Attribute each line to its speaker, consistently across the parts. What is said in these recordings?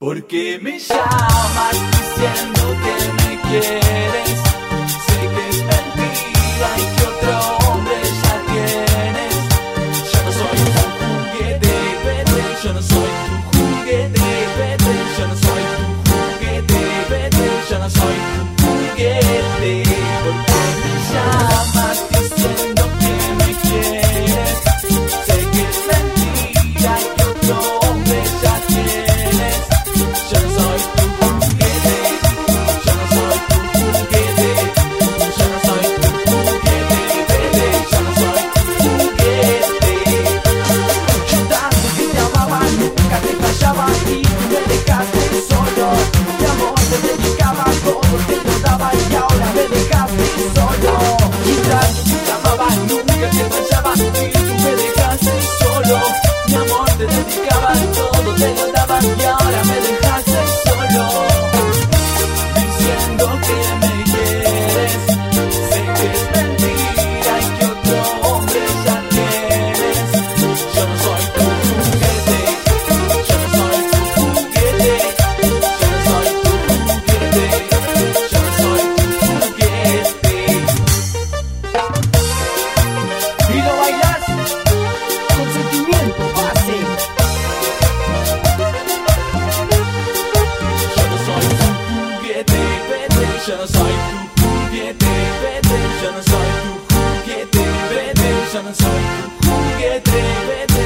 Speaker 1: Porque me llamas diciendo que me quieres? Sé que es mentira y que otro hombre ya tienes. Ya no soy tu juguete, vete, yo no soy tu juguete, vete, yo no soy tu juguete, vete, yo no soy que me dejaste solo. Mi amor te dedicaba, todo. je ne sais plus où qui était bébé, je ne sais plus où qui était bébé, je ne sais plus où qui était bébé,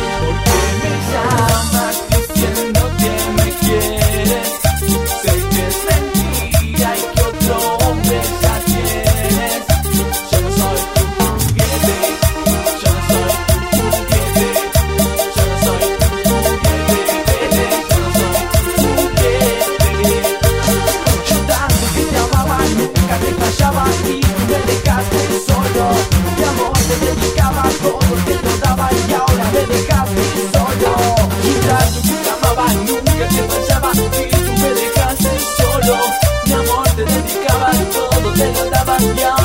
Speaker 1: se notaba ya.